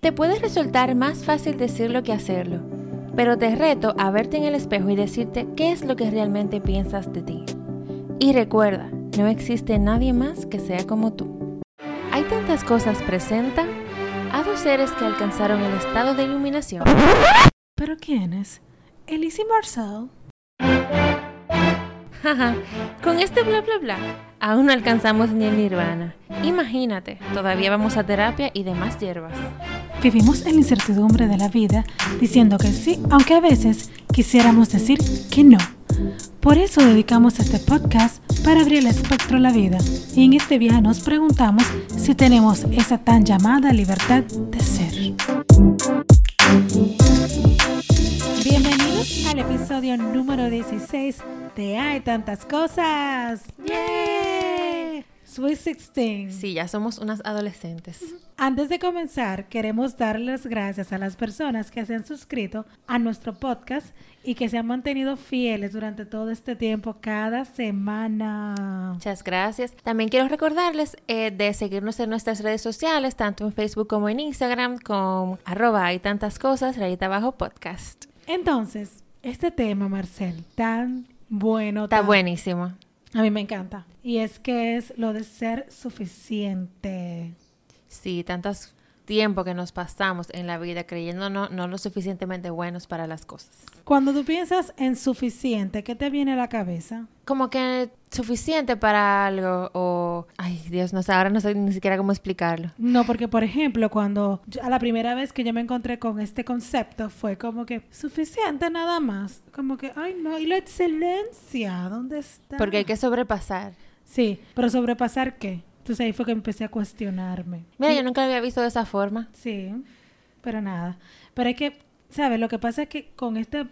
Te puede resultar más fácil decirlo que hacerlo, pero te reto a verte en el espejo y decirte qué es lo que realmente piensas de ti. Y recuerda, no existe nadie más que sea como tú. Hay tantas cosas presenta a dos seres que alcanzaron el estado de iluminación. ¿Pero quiénes? ¿Elise y Marcel? Con este bla bla bla, aún no alcanzamos ni el nirvana. Imagínate, todavía vamos a terapia y demás hierbas. Vivimos en la incertidumbre de la vida diciendo que sí, aunque a veces quisiéramos decir que no. Por eso dedicamos este podcast para abrir el espectro a la vida. Y en este viaje nos preguntamos si tenemos esa tan llamada libertad de ser. Bienvenidos al episodio número 16 de Hay tantas cosas. ¡Yay! Sweet 16. Sí, ya somos unas adolescentes. Antes de comenzar, queremos darles gracias a las personas que se han suscrito a nuestro podcast y que se han mantenido fieles durante todo este tiempo, cada semana. Muchas gracias. También quiero recordarles eh, de seguirnos en nuestras redes sociales, tanto en Facebook como en Instagram, con arroba hay tantas cosas, rayita abajo podcast. Entonces, este tema, Marcel, tan bueno. Está tan- buenísimo. A mí me encanta. Y es que es lo de ser suficiente. Sí, tantos tiempo que nos pasamos en la vida creyendo no, no lo suficientemente buenos para las cosas. Cuando tú piensas en suficiente, ¿qué te viene a la cabeza? Como que suficiente para algo o... Ay, Dios, no sé, ahora no sé ni siquiera cómo explicarlo. No, porque por ejemplo, cuando yo- a la primera vez que yo me encontré con este concepto fue como que suficiente nada más. Como que, ay no, y la excelencia, ¿dónde está? Porque hay que sobrepasar. Sí, pero sobrepasar qué? Entonces ahí fue que empecé a cuestionarme. Mira, Y- yo nunca lo había visto de esa forma. Sí, pero nada. Pero hay que, ¿sabes? Lo que pasa es que con este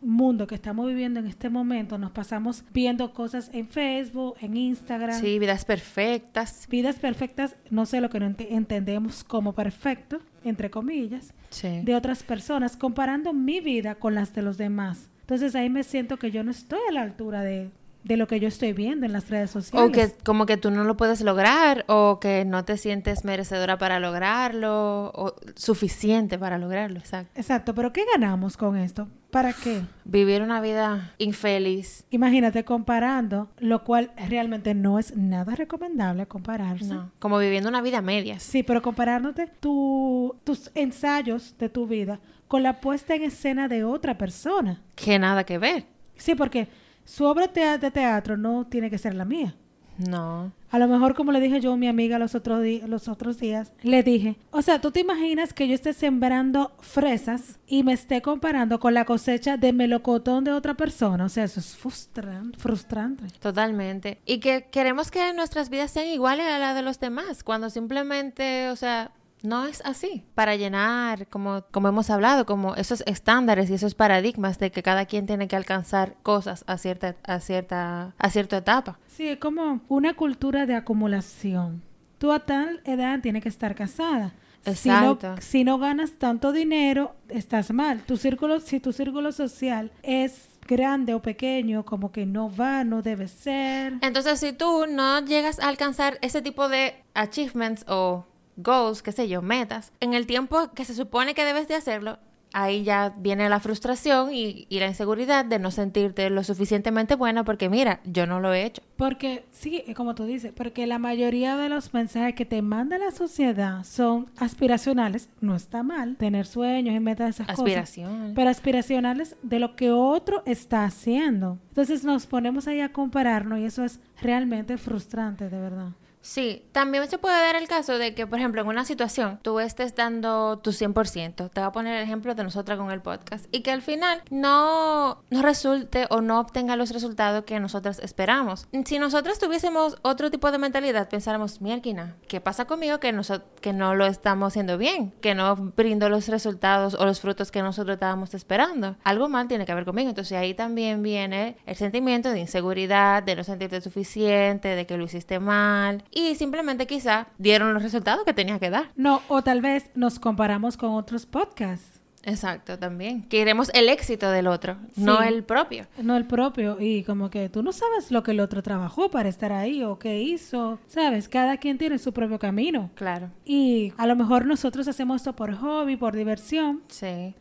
mundo que estamos viviendo en este momento, nos pasamos viendo cosas en Facebook, en Instagram. Sí, vidas perfectas. Vidas perfectas, no sé lo que no ente- entendemos como perfecto, entre comillas, Sí. de otras personas, comparando mi vida con las de los demás. Entonces ahí me siento que yo no estoy a la altura de, de lo que yo estoy viendo en las redes sociales. O que como que tú no lo puedes lograr o que no te sientes merecedora para lograrlo o suficiente para lograrlo, exacto. Exacto, pero ¿qué ganamos con esto? ¿Para qué? Vivir una vida infeliz. Imagínate comparando, lo cual realmente no es nada recomendable compararse. No, como viviendo una vida a medias. Sí, pero comparándote tu- tus ensayos de tu vida con la puesta en escena de otra persona. Que nada que ver. Sí, porque su obra de teatro no tiene que ser la mía. No. A lo mejor, como le dije yo a mi amiga los otros, los otros días, le dije, o sea, ¿tú te imaginas que yo esté sembrando fresas y me esté comparando con la cosecha de melocotón de otra persona? O sea, eso es frustran- frustrante. Totalmente. Y que queremos que nuestras vidas sean iguales a las de los demás, cuando simplemente, o sea, no es así. Para llenar, como, como hemos hablado, como esos estándares y esos paradigmas de que cada quien tiene que alcanzar cosas a cierta, a cierta, a cierta etapa. Sí, es como una cultura de acumulación. Tú a tal edad tienes que estar casada. Si no, Exacto. si no ganas tanto dinero, estás mal. Tu círculo, si tu círculo social es grande o pequeño, como que no va, no debe ser. Entonces, si tú no llegas a alcanzar ese tipo de achievements o goals, qué sé yo, metas, en el tiempo que se supone que debes de hacerlo, ahí ya viene la frustración y, y la inseguridad de no sentirte lo suficientemente buena porque mira, yo no lo he hecho. Porque, sí, es como tú dices, porque la mayoría de los mensajes que te manda la sociedad son aspiracionales. No está mal tener sueños y metas esas cosas. Aspiración. pero aspiracionales de lo que otro está haciendo. Entonces nos ponemos ahí a compararnos y eso es realmente frustrante, de verdad. Sí, también se puede dar el caso de que, por ejemplo, en una situación tú estés dando tu 100%. Te voy a poner el ejemplo de nosotras con el podcast. Y que al final no, resulte o no obtenga los resultados que nosotras esperamos. Si nosotras tuviésemos otro tipo de mentalidad, pensáramos, mierquina, ¿qué pasa conmigo que, que no lo estamos haciendo bien? Que no brindo los resultados o los frutos que nosotros estábamos esperando. Algo mal tiene que ver conmigo. Entonces ahí también viene el sentimiento de inseguridad, de no sentirte suficiente, de que lo hiciste mal. Y simplemente quizá dieron los resultados que tenía que dar. No, o tal vez nos comparamos con otros podcasts. Exacto, también. Queremos el éxito del otro, no el propio. No el propio. Y como que tú no sabes lo que el otro trabajó para estar ahí o qué hizo. Sabes, cada quien tiene su propio camino. Claro. Y a lo mejor nosotros hacemos esto por hobby, por diversión. Sí.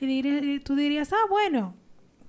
Y, dir- y tú dirías, ah, bueno,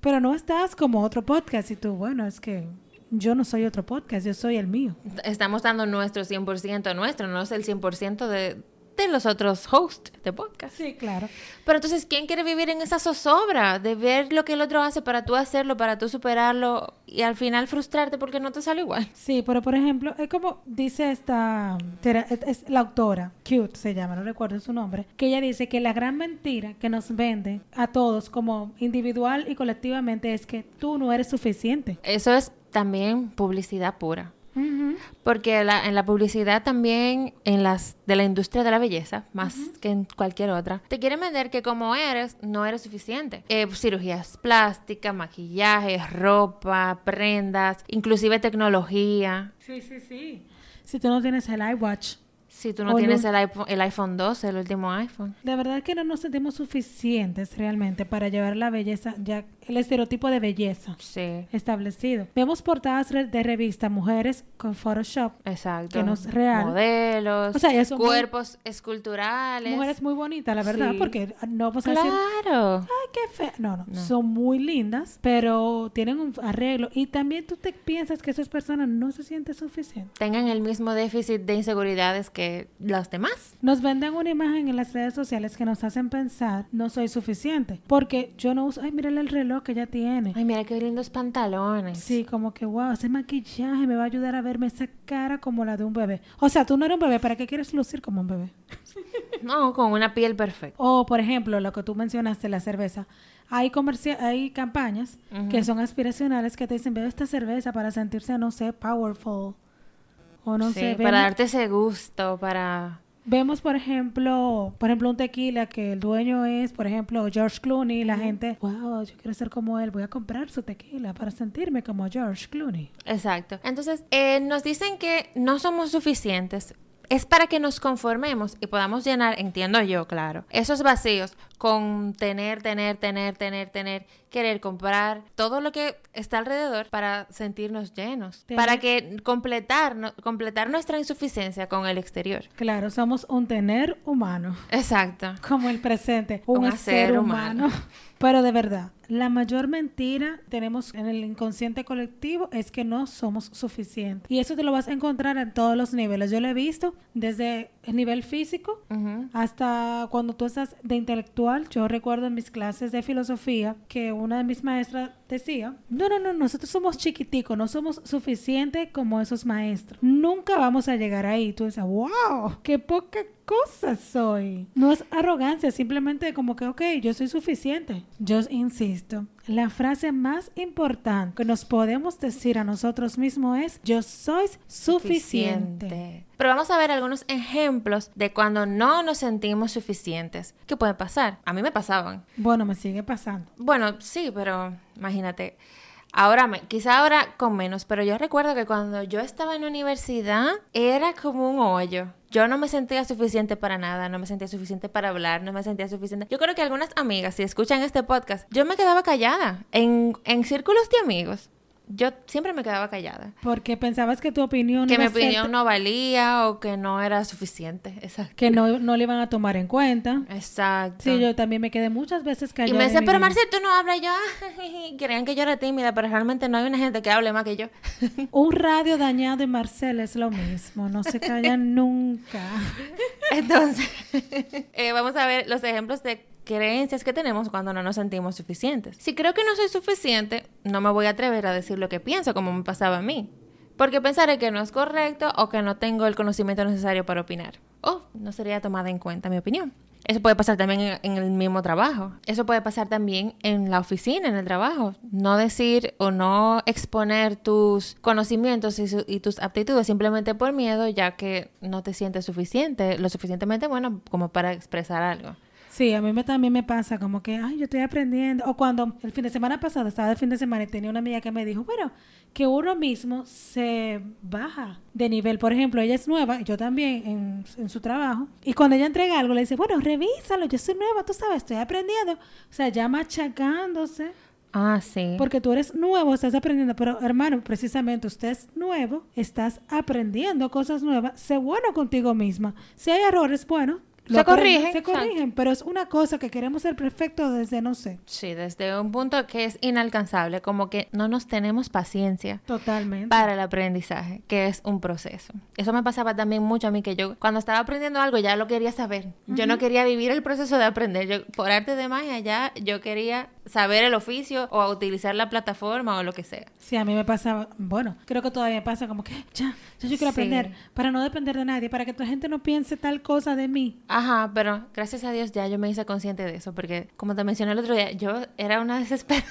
pero no estás como otro podcast. Y tú, bueno, es que yo no soy otro podcast, yo soy el mío. Estamos dando nuestro 100% nuestro, no es el 100% de, de los otros hosts de podcast. Sí, claro. Pero entonces, ¿quién quiere vivir en esa zozobra de ver lo que el otro hace para tú hacerlo, para tú superarlo y al final frustrarte porque no te sale igual? Sí, pero por ejemplo, es como dice esta, es la autora, Cute se llama, no recuerdo su nombre, que ella dice que la gran mentira que nos vende a todos como individual y colectivamente es que tú no eres suficiente. Eso es también publicidad pura. Porque la- en la publicidad también, en las de la industria de la belleza, más que en cualquier otra, te quieren vender que como eres, no eres suficiente. Eh, cirugías plásticas, maquillaje, ropa, prendas, inclusive tecnología. Sí, sí, sí. Si tú no tienes el iWatch, Si tú no O tienes no- el iPhone, el iPhone 12, el último iPhone. de verdad que no nos sentimos suficientes realmente para llevar la belleza, ya el estereotipo de belleza Sí, establecido. Vemos portadas de revista mujeres con Photoshop, exacto. Que no es real. Modelos, O sea, son muy- cuerpos esculturales. mujeres muy bonitas, la verdad, Sí. porque no vamos a decir Claro. ay, qué fea. No, no, son muy lindas, pero tienen un arreglo. Y también tú te piensas que esas personas no se sienten suficientes. Tengan el mismo déficit de inseguridades que los demás. Nos venden una imagen en las redes sociales que nos hacen pensar, no soy suficiente. Porque yo no uso, ay, mírale el reloj que ella tiene. Ay, mira qué lindos pantalones. Sí, como que, wow, ese maquillaje me va a ayudar a verme esa cara como la de un bebé. O sea, tú no eres un bebé, ¿para qué quieres lucir como un bebé? No, con una piel perfecta. O, por ejemplo, lo que tú mencionaste, la cerveza. Hay, hay campañas que son aspiracionales que te dicen, bebe esta cerveza para sentirse, no sé, powerful. O no Sí, sé, para vemos, darte ese gusto, para... vemos, por ejemplo, por ejemplo, un tequila que el dueño es, por ejemplo, George Clooney la gente, wow, yo quiero ser como él, voy a comprar su tequila para sentirme como George Clooney. Exacto. Entonces, eh, nos dicen que no somos suficientes. Es para que nos conformemos y podamos llenar, entiendo yo, claro, esos vacíos con tener, tener, tener, tener, tener, querer comprar, todo lo que está alrededor para sentirnos llenos, Tener- para que completar, no- completar nuestra insuficiencia con el exterior. Claro, somos un tener humano. Exacto. como el presente, un, Un humano. humano. Pero de verdad, la mayor mentira tenemos en el inconsciente colectivo es que no somos suficientes. Y eso te lo vas a encontrar en todos los niveles. Yo lo he visto desde el nivel físico hasta cuando tú estás de intelectual. Yo recuerdo en mis clases de filosofía que una de mis maestras decía, no, no, no, nosotros somos chiquiticos, no somos suficientes como esos maestros. Nunca vamos a llegar ahí. Tú dices, wow, qué poca cosa soy. No es arrogancia, simplemente como que, ok, yo soy suficiente. Yo insisto, la frase más importante que nos podemos decir a nosotros mismos es, yo soy suficiente. Pero vamos a ver algunos ejemplos de cuando no nos sentimos suficientes. ¿Qué puede pasar? A mí me pasaban. Bueno, me sigue pasando. Bueno, sí, pero imagínate. Ahora, me, quizá ahora con menos, pero yo recuerdo que cuando yo estaba en la universidad era como un hoyo. Yo no me sentía suficiente para nada, no me sentía suficiente para hablar, no me sentía suficiente. Yo creo que algunas amigas, si escuchan este podcast, yo me quedaba callada en, en círculos de amigos. Yo siempre me quedaba callada. Porque pensabas que tu opinión Que mi ser- opinión no valía o que no era suficiente. Exacto. que no, no le iban a tomar en cuenta. Exacto. Sí, yo también me quedé muchas veces y callada. me en decía, mi pero vida". Marcel, tú no hablas. Y yo, "Ah, creían que yo era tímida, pero realmente no hay una gente que hable más que yo. Un radio dañado y Marcel es lo mismo, no se callan nunca. Entonces, eh, vamos a ver los ejemplos de creencias que tenemos cuando no nos sentimos suficientes. Si creo que no soy suficiente, no me voy a atrever a decir lo que pienso, como me pasaba a mí. Porque pensaré que no es correcto o que no tengo el conocimiento necesario para opinar. O no sería tomada en cuenta mi opinión. Eso puede pasar también en, el mismo trabajo. Eso puede pasar también en la oficina, en el trabajo. No decir o no exponer tus conocimientos y tus aptitudes simplemente por miedo, ya que no te sientes suficiente, lo suficientemente bueno como para expresar algo. Sí, a mí me, también me pasa como que, ay, yo estoy aprendiendo. O cuando el fin de semana pasado estaba de fin de semana y tenía una amiga que me dijo, bueno, que uno mismo se baja de nivel. Por ejemplo, ella es nueva, yo también en, en su trabajo. Y cuando ella entrega algo, le dice, bueno, revísalo, yo soy nueva, tú sabes, estoy aprendiendo. O sea, ya machacándose. Ah, sí. Porque tú eres nuevo, estás aprendiendo, pero hermano, precisamente usted es nuevo, estás aprendiendo cosas nuevas, sé bueno contigo misma. Si hay errores, bueno, lo Se corrigen, Se exacto. corrigen, pero es una cosa que queremos ser perfectos desde, no sé, Sí, desde un punto que es inalcanzable, como que no nos tenemos paciencia totalmente. para el aprendizaje, que es un proceso. Eso me pasaba también mucho a mí, que yo cuando estaba aprendiendo algo ya lo quería saber. Yo no quería vivir el proceso de aprender. Yo, por arte de magia ya yo quería saber el oficio o utilizar la plataforma o lo que sea. Sí, a mí me pasaba, bueno, creo que todavía me pasa como que ya, ya yo quiero Sí. aprender para no depender de nadie, para que la gente no piense tal cosa de mí. Ajá, pero gracias a Dios ya yo me hice consciente de eso, porque como te mencioné el otro día, yo era una desesperada.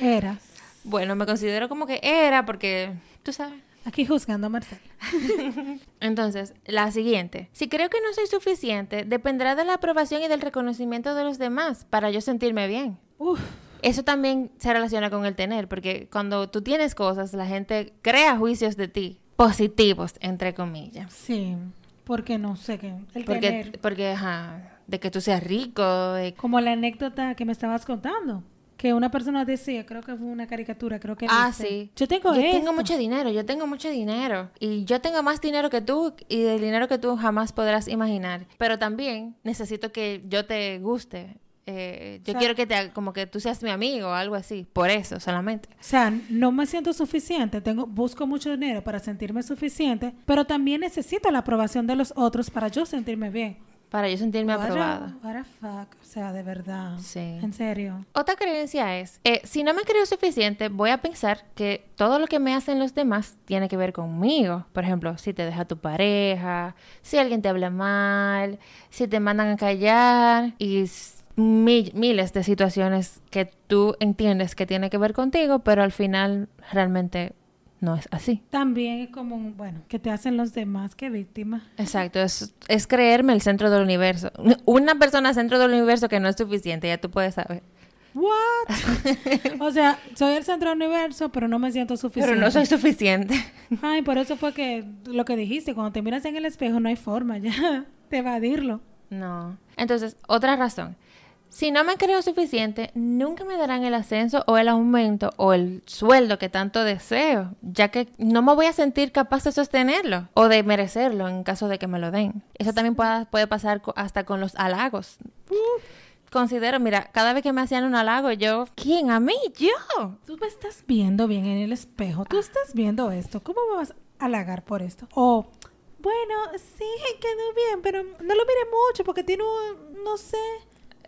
Eras. bueno, me considero como que era porque, tú sabes. Aquí juzgando a Marcela. Entonces, la siguiente. Si creo que no soy suficiente, dependerá de la aprobación y del reconocimiento de los demás para yo sentirme bien. Uf, Eso también se relaciona con el tener, porque cuando tú tienes cosas, la gente crea juicios de ti, positivos, entre comillas. sí, porque no sé qué. El Porque, tener. porque ajá, de que tú seas rico, de Como la anécdota que me estabas contando. Que una persona decía, creo que fue una caricatura, creo que Ah, dice, sí. Yo tengo yo esto. tengo mucho dinero, yo tengo mucho dinero. Y yo tengo más dinero que tú y del dinero que tú jamás podrás imaginar. Pero también necesito que yo te guste. Eh, yo O sea- quiero que te como que tú seas mi amigo o algo así. Por eso solamente. O sea, no me siento suficiente, tengo, busco mucho dinero para sentirme suficiente, pero también necesito la aprobación de los otros para yo sentirme bien. Para yo sentirme What a- aprobada. what a fuck. O sea, de verdad. Sí. En serio. Otra creencia es, eh, si no me creo suficiente, voy a pensar que todo lo que me hacen los demás tiene que ver conmigo. Por ejemplo, si te deja tu pareja, si alguien te habla mal, si te mandan a callar y mi- miles de situaciones que tú entiendes que tiene que ver contigo, pero al final realmente no es así. También es como, un- bueno, que te hacen los demás que víctimas. Exacto, es, es creerme el centro del universo. Una persona centro del universo que no es suficiente, ya tú puedes saber. What? o sea, soy el centro del universo, pero no me siento suficiente. Pero no soy suficiente. Ay, por eso fue que lo que dijiste, cuando te miras en el espejo no hay forma ya de evadirlo. No. Entonces, otra razón. Si no me creo suficiente, nunca me darán el ascenso o el aumento o el sueldo que tanto deseo, ya que no me voy a sentir capaz de sostenerlo o de merecerlo en caso de que me lo den. Eso también puede, pasar hasta con los halagos. Considero, mira, cada vez que me hacían un halago, yo, ¿quién? ¿A mí? Yo. Tú me estás viendo bien en el espejo, tú estás viendo esto, ¿cómo me vas a halagar por esto? O, bueno, sí, quedó bien, pero no lo mire mucho porque tiene un, no sé.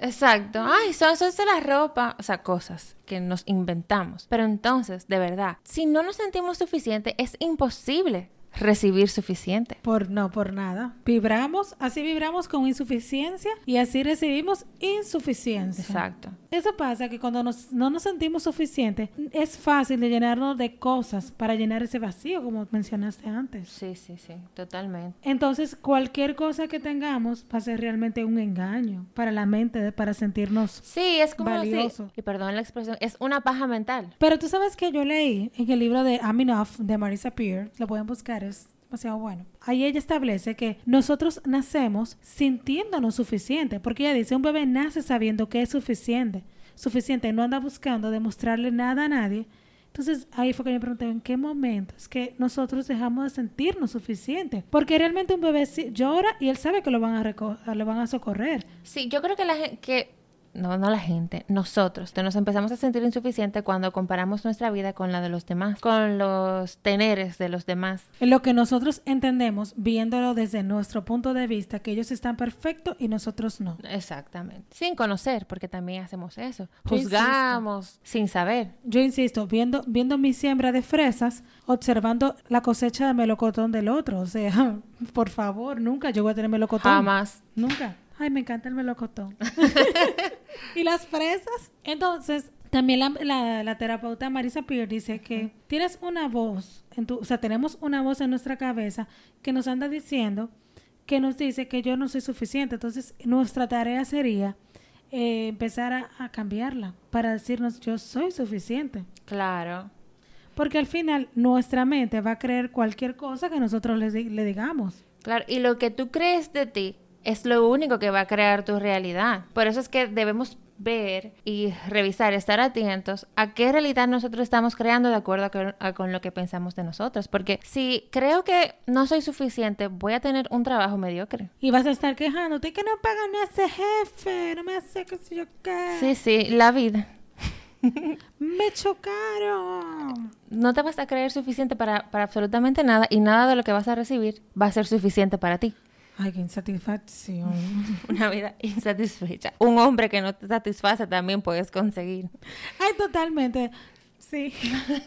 Exacto. Ay, son, son de la ropa. O sea, cosas que nos inventamos. Pero entonces, de verdad, si no nos sentimos suficiente, es imposible recibir suficiente. Por no, por nada. Vibramos, así vibramos con insuficiencia y así recibimos insuficiencia. Exacto. Eso pasa que cuando nos- no nos sentimos suficientes, es fácil de llenarnos de cosas para llenar ese vacío, como mencionaste antes. Sí, sí, sí, totalmente. Entonces, cualquier cosa que tengamos va a ser realmente un engaño para la mente, para sentirnos. Sí, es como Valioso. sí, y perdón la expresión, es una paja mental. Pero tú sabes que yo leí en el libro de I'm Enough de Marisa Peer, lo pueden buscar, es demasiado bueno. Ahí ella establece que nosotros nacemos sintiéndonos suficiente, porque ella dice, un bebé nace sabiendo que es suficiente, suficiente, no anda buscando demostrarle nada a nadie. Entonces ahí fue que me pregunté, ¿en qué momento es que nosotros dejamos de sentirnos suficientes? Porque realmente un bebé llora y él sabe que lo van a, lo van a socorrer. Sí, yo creo que la que no, no la gente, nosotros, nos empezamos a sentir insuficiente cuando comparamos nuestra vida con la de los demás, con los teneres de los demás. En lo que nosotros entendemos, viéndolo desde nuestro punto de vista, que ellos están perfectos y nosotros no. Exactamente. Sin conocer, porque también hacemos eso. Yo Juzgamos sin saber. Yo insisto, viendo, viendo mi siembra de fresas, observando la cosecha de melocotón del otro. O sea, por favor, nunca yo voy a tener melocotón. Jamás. Nunca. Ay, me encanta el melocotón. y las fresas. Entonces, también la, la- la terapeuta Marisa Peer dice que tienes una voz, en tu, o sea, tenemos una voz en nuestra cabeza que nos anda diciendo que nos dice que yo no soy suficiente. Entonces, nuestra tarea sería eh, empezar a, a cambiarla para decirnos yo soy suficiente. Claro. Porque al final nuestra mente va a creer cualquier cosa que nosotros le, le digamos. Claro, y lo que tú crees de ti es lo único que va a crear tu realidad. Por eso es que debemos ver y revisar, estar atentos a qué realidad nosotros estamos creando de acuerdo a, con- a con lo que pensamos de nosotros. Porque si creo que no soy suficiente, voy a tener un trabajo mediocre. Y vas a estar quejándote que no pagan a ese jefe, no me hace que si yo qué. Sí, sí, la vida. Me chocaron. No te vas a creer suficiente para, para absolutamente nada y nada de lo que vas a recibir va a ser suficiente para ti. Ay, qué insatisfacción. Una vida insatisfecha. Un hombre que no te satisface también puedes conseguir. Ay, totalmente. Sí.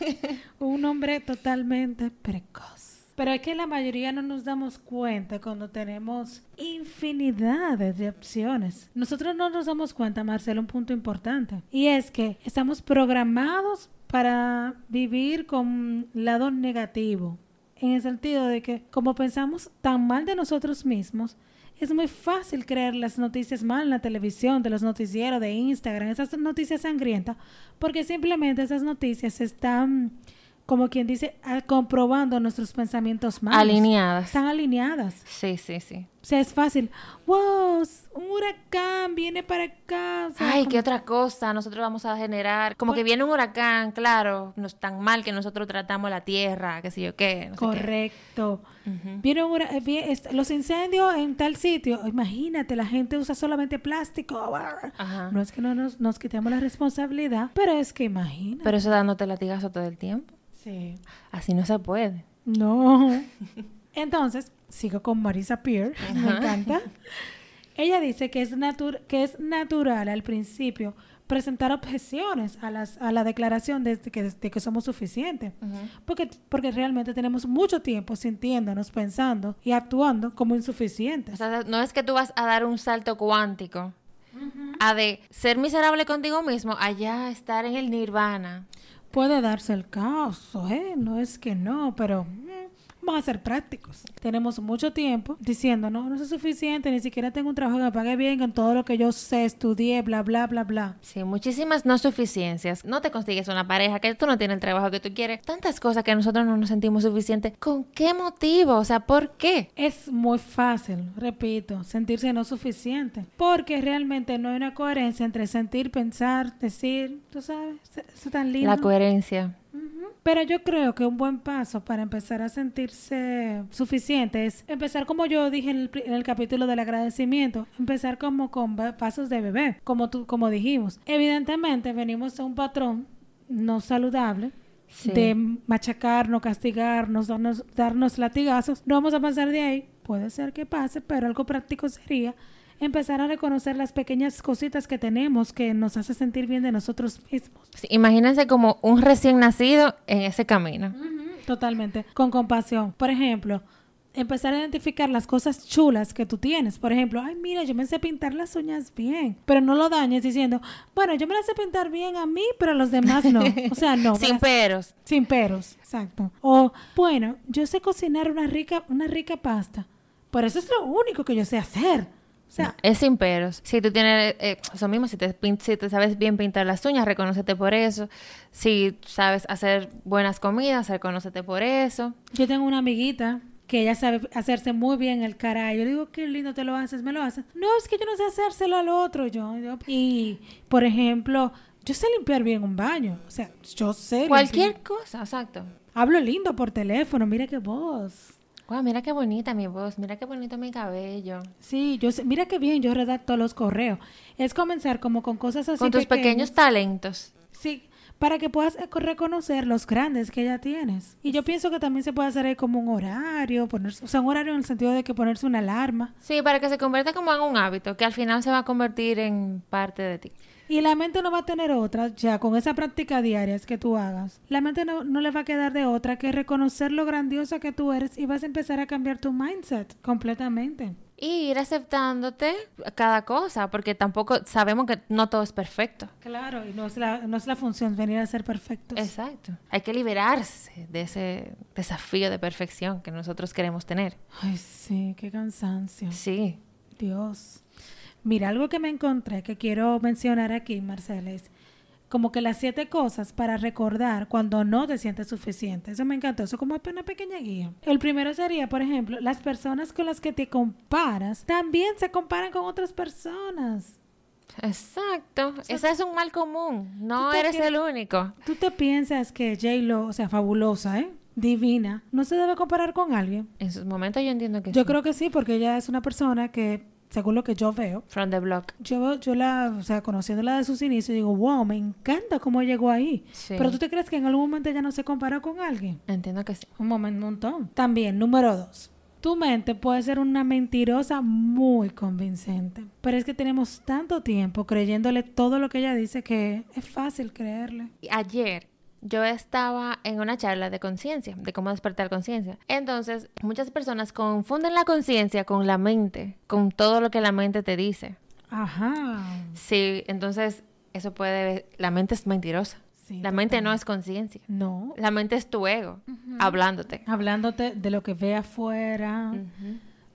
Un hombre totalmente precoz. Pero es que la mayoría no nos damos cuenta cuando tenemos infinidades de opciones. Nosotros no nos damos cuenta, Marcelo, un punto importante. Y es que estamos programados para vivir con lado negativo. En el sentido de que como pensamos tan mal de nosotros mismos, es muy fácil creer las noticias mal en la televisión, de los noticieros, de Instagram, esas noticias sangrientas, porque simplemente esas noticias están, como quien dice, comprobando nuestros pensamientos malos. Alineadas. Están alineadas. Sí, sí, sí. O sea, es fácil. ¡Wow! Un huracán viene para acá. O sea, Ay, como- qué otra cosa nosotros vamos a generar. Como que viene un huracán, claro, no es tan mal que nosotros tratamos la tierra, qué sé yo qué. no qué. Correcto. Ujú. Viene un hura- vi- est- los incendios en tal sitio. Imagínate, la gente usa solamente plástico. Ajá. No es que no nos, nos quitemos la responsabilidad, pero es que imagina. Pero eso dándote latigazo todo el tiempo. Sí. Así no se puede. No. Entonces, sigo con Marisa Peer. Me encanta. Ella dice que es, natu- que es natural al principio presentar objeciones a, las, a la declaración de, que, de que somos suficientes. Porque, porque realmente tenemos mucho tiempo sintiéndonos, pensando y actuando como O insuficientes. sea, no es que tú vas a dar un salto cuántico a de ser miserable contigo mismo, allá estar en el nirvana. Puede darse el caso, ¿eh? No es que no, pero vamos a ser prácticos. Tenemos mucho tiempo diciendo, no, no es suficiente, ni siquiera tengo un trabajo que me pague bien con todo lo que yo sé, estudié, bla, bla, bla, bla. Sí, muchísimas no suficiencias. No te consigues una pareja, que tú no tienes el trabajo que tú quieres. Tantas cosas que nosotros no nos sentimos suficientes. ¿Con qué motivo? O sea, ¿por qué? Es muy fácil, repito, sentirse no suficiente, porque realmente no hay una coherencia entre sentir, pensar, decir, tú sabes, eso es tan lindo. La coherencia. Pero yo creo que un buen paso para empezar a sentirse suficiente es empezar como yo dije en el, pri- en el capítulo del agradecimiento, empezar como con pasos de bebé, como tú, como dijimos. Evidentemente venimos a un patrón no saludable Sí. de machacarnos, castigarnos, darnos, darnos latigazos. No vamos a pasar de ahí, puede ser que pase, pero algo práctico sería empezar a reconocer las pequeñas cositas que tenemos que nos hace sentir bien de nosotros mismos. Sí, imagínense como un recién nacido en ese camino. Totalmente, con compasión. Por ejemplo, empezar a identificar las cosas chulas que tú tienes. Por ejemplo, ay, mira, yo me sé pintar las uñas bien, pero no lo dañes diciendo, bueno, yo me las sé pintar bien a mí, pero a los demás no. O sea, no. Sin las- peros. sin peros, exacto. O, bueno, yo sé cocinar una rica, una rica pasta, pero eso es lo único que yo sé hacer. O sea, No, es sin peros. Si tú tienes eh, eso mismo, si te, si te sabes bien pintar las uñas, reconócete por eso. Si sabes hacer buenas comidas, reconócete por eso. yo tengo una amiguita que ella sabe hacerse muy bien el cara. Yo digo, qué lindo te lo haces, me lo haces. No, es que yo no sé hacérselo al otro. Yo, yo- y, por ejemplo, yo sé limpiar bien un baño. O sea, yo sé. Cualquier limpiar- cosa, exacto. Hablo lindo por teléfono, mira qué voz. Wow, mira qué bonita mi voz, mira qué bonito mi cabello. Sí, yo sé, mira qué bien yo redacto los correos. Es comenzar como con cosas así Con tus pequeños talentos. Sí, para que puedas eh, reconocer los grandes que ya tienes. Y yo pienso que también se puede hacer ahí como un horario, ponerse, o sea, un horario en el sentido de que ponerse una alarma. Sí, para que se convierta como en un hábito, que al final se va a convertir en parte de ti. Y la mente no va a tener otra, ya con esa práctica diaria que tú hagas. La mente no, no le va a quedar de otra que reconocer lo grandiosa que tú eres y vas a empezar a cambiar tu mindset completamente. Y ir aceptándote cada cosa, porque tampoco sabemos que no todo es perfecto. Claro, y no es la, no es la función venir a ser perfectos. Exacto. Hay que liberarse de ese desafío de perfección que nosotros queremos tener. Ay, sí, qué cansancio. Sí. Dios. Mira, algo que me encontré que quiero mencionar aquí, Marcela, es como que las siete cosas para recordar cuando no te sientes suficiente. Eso me encantó, eso como una pequeña guía. El primero sería, por ejemplo, las personas con las que te comparas también se comparan con otras personas. Exacto. Ese es un mal común. No ¿Tú te eres el único. ¿Tú te piensas que J-Lo, o sea, fabulosa, ¿eh? Divina, no se debe comparar con alguien? En sus momentos yo entiendo que Yo sí. creo que sí, porque ella es una persona que, según lo que yo veo, From the block. yo, yo la, o sea, conociéndola de sus inicios, digo, wow, me encanta cómo llegó ahí. Sí. Pero tú te crees que en algún momento ella no se comparó con alguien. Entiendo que sí. Un momento, un montón. También, número dos. Tu mente puede ser una mentirosa muy convincente. Pero es que tenemos tanto tiempo creyéndole todo lo que ella dice que es fácil creerle. Ayer yo estaba en una charla de conciencia, de cómo despertar conciencia. Entonces, muchas personas confunden la conciencia con la mente, con todo lo que la mente te dice. Ajá. Sí, entonces eso puede... La mente es mentirosa. Sí, la mente no es conciencia. No. La mente es tu ego, hablándote. Hablándote de lo que ve afuera.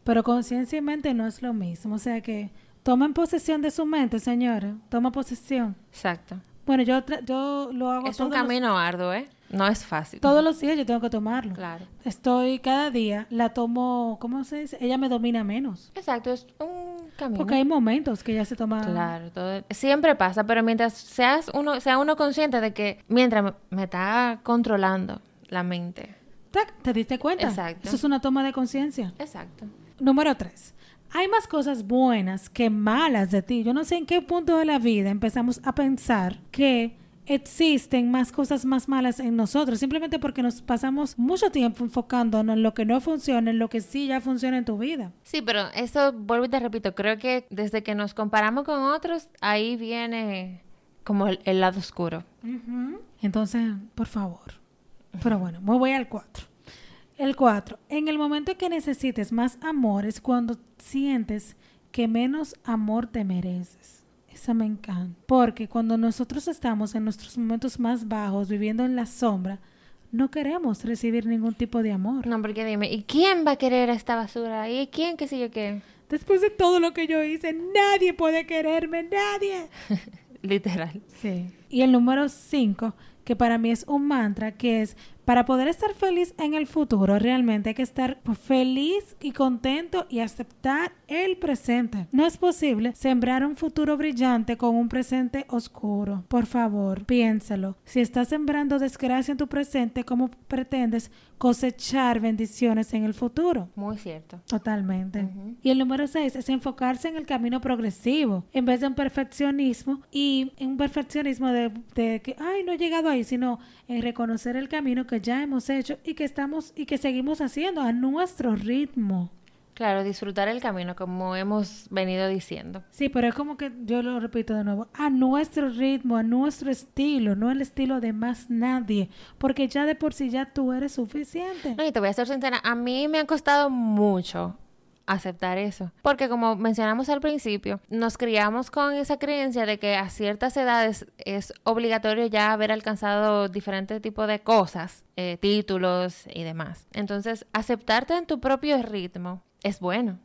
Pero conciencia y mente no es lo mismo. O sea que tomen posesión de su mente, señores. Toma posesión. Exacto. Bueno, yo, yo lo hago Es un todos los- camino arduo, ¿eh? No es fácil. todos los días yo tengo que tomarlo. Claro. Estoy cada día, la tomo, ¿cómo se dice? Ella me domina menos. Exacto, es un camino. Porque hay momentos que ella se toma... Claro, todo, siempre pasa, pero mientras seas uno, sea uno consciente de que mientras me, está controlando la mente. ¡Tac! ¿Te diste cuenta? Exacto. Eso es una toma de conciencia. Exacto. Número tres. Hay más cosas buenas que malas de ti. Yo no sé en qué punto de la vida empezamos a pensar que existen más cosas más malas en nosotros, simplemente porque nos pasamos mucho tiempo enfocándonos en lo que no funciona, en lo que sí ya funciona en tu vida. Sí, pero eso, vuelvo y te repito, creo que desde que nos comparamos con otros, ahí viene como el, el lado oscuro. Entonces, por favor. Pero bueno, me voy al 4. El 4. En el momento que necesites más amor es cuando sientes que menos amor te mereces. Esa me encanta. Porque cuando nosotros estamos en nuestros momentos más bajos, viviendo en la sombra, no queremos recibir ningún tipo de amor. No, porque dime, ¿y quién va a querer esta basura? ¿Y quién qué sé yo qué? Después de todo lo que yo hice, nadie puede quererme, nadie. Literal. Sí. Y el número 5, que para mí es un mantra, que es, para poder estar feliz en el futuro, realmente hay que estar feliz y contento y aceptar el presente. No es posible sembrar un futuro brillante con un presente oscuro. Por favor, piénsalo. Si estás sembrando desgracia en tu presente, ¿cómo pretendes cosechar bendiciones en el futuro? Muy cierto. Totalmente. Y el número 6 es enfocarse en el camino progresivo, en vez de un perfeccionismo y un perfeccionismo de, de que, ay, no he llegado ahí, sino en reconocer el camino que ya hemos hecho y que estamos y que seguimos haciendo a nuestro ritmo. Claro, disfrutar el camino, como hemos venido diciendo. Sí, pero es como que yo lo repito de nuevo, a nuestro ritmo, a nuestro estilo, no el estilo de más nadie, porque ya de por sí ya tú eres suficiente. No, y te voy a ser sincera, a mí me ha costado mucho aceptar eso. Porque como mencionamos al principio, nos criamos con esa creencia de que a ciertas edades es obligatorio ya haber alcanzado diferentes tipos de cosas, eh, títulos y demás. Entonces, aceptarte en tu propio ritmo es bueno.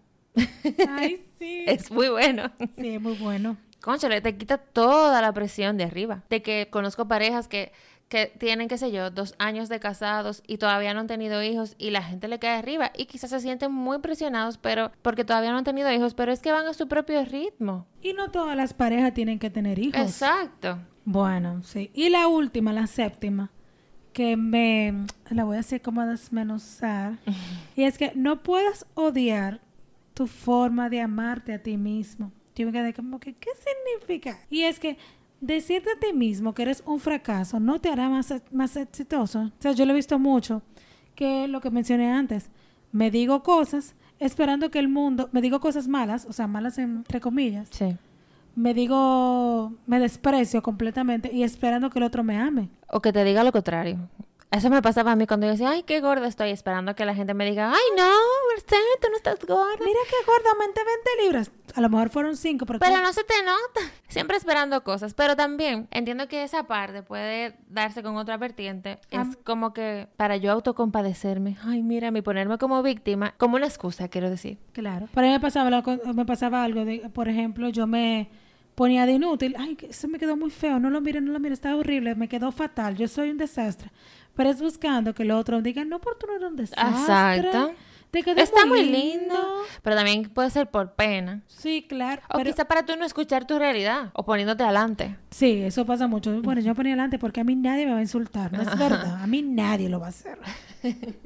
Ay, sí. Es muy bueno. Sí, es muy bueno. Conchale, te quita toda la presión de arriba. De que conozco parejas que, que tienen, qué sé yo, dos años de casados y todavía no han tenido hijos y la gente le cae arriba y quizás se sienten muy presionados, pero porque todavía no han tenido hijos, pero es que van a su propio ritmo. Y no todas las parejas tienen que tener hijos. Exacto. Bueno, sí. Y la última, la séptima, que me la voy a hacer como a desmenuzar. y es que no puedas odiar tu forma de amarte a ti mismo. Yo me quedé como que, ¿qué significa? Y es que decirte a ti mismo que eres un fracaso no te hará más, más exitoso. O sea, yo lo he visto mucho, que lo que mencioné antes, me digo cosas esperando que el mundo, me digo cosas malas, o sea, malas entre comillas, Sí. Me digo, me desprecio completamente y esperando que el otro me ame. O que te diga lo contrario. Eso me pasaba a mí cuando yo decía, ay, qué gorda estoy, esperando que la gente me diga, ay, no, Marcel, tú no estás gorda. Mira qué gorda, aumenté 20 libras. A lo mejor fueron 5, pero... Pero tú- no se te nota. Siempre esperando cosas. Pero también entiendo que esa parte puede darse con otra vertiente. Es como que para yo autocompadecerme, ay, mira, y ponerme como víctima, como una excusa, quiero decir. Claro. Para mí me pasaba, me pasaba algo de, por ejemplo, yo me ponía de inútil. Ay, eso me quedó muy feo. No lo mire, no lo mire. Está horrible. Me quedó fatal. Yo soy un desastre. Pero es buscando que el otro diga, no, por tú no eres un desastre. Exacto. Te quedó Está muy lindo. Pero también puede ser por pena. Sí, claro. O pero- quizá para tú no escuchar tu realidad. O poniéndote adelante. Sí, eso pasa mucho. Bueno, yo ponía adelante porque a mí nadie me va a insultar. No es verdad. A mí nadie lo va a hacer.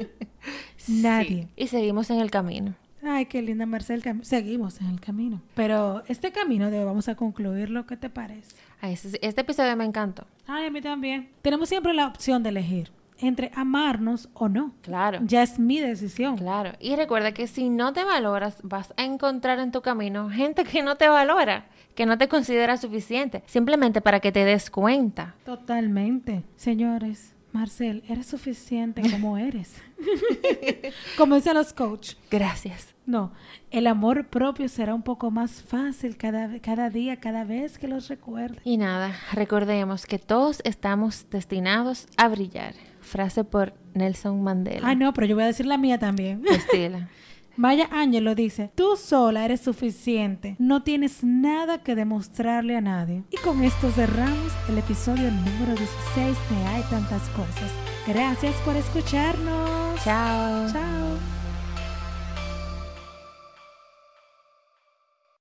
Nadie. Sí. Y seguimos en el camino. Ay, qué linda, Marcel. Seguimos en el camino. Pero este camino de vamos a concluirlo. ¿Qué te parece? Ay, este, este episodio me encantó. Ay, a mí también. Tenemos siempre la opción de elegir entre amarnos o no. Claro. Ya es mi decisión. Claro, y recuerda que si no te valoras, vas a encontrar en tu camino gente que no te valora, que no te considera suficiente, simplemente para que te des cuenta. Totalmente. Señores, Marcel, eres suficiente como eres. como dicen los coach. Gracias. No, el amor propio será un poco más fácil cada, cada día, cada vez que los recuerdes. Y nada, recordemos que todos estamos destinados a brillar. Frase por Nelson Mandela. Ay, no, pero yo voy a decir la mía también. Estila. Maya Ángelo dice, tú sola eres suficiente, no tienes nada que demostrarle a nadie. Y con esto cerramos el episodio número 16 de Hay tantas cosas. Gracias por escucharnos. Chao. Chao.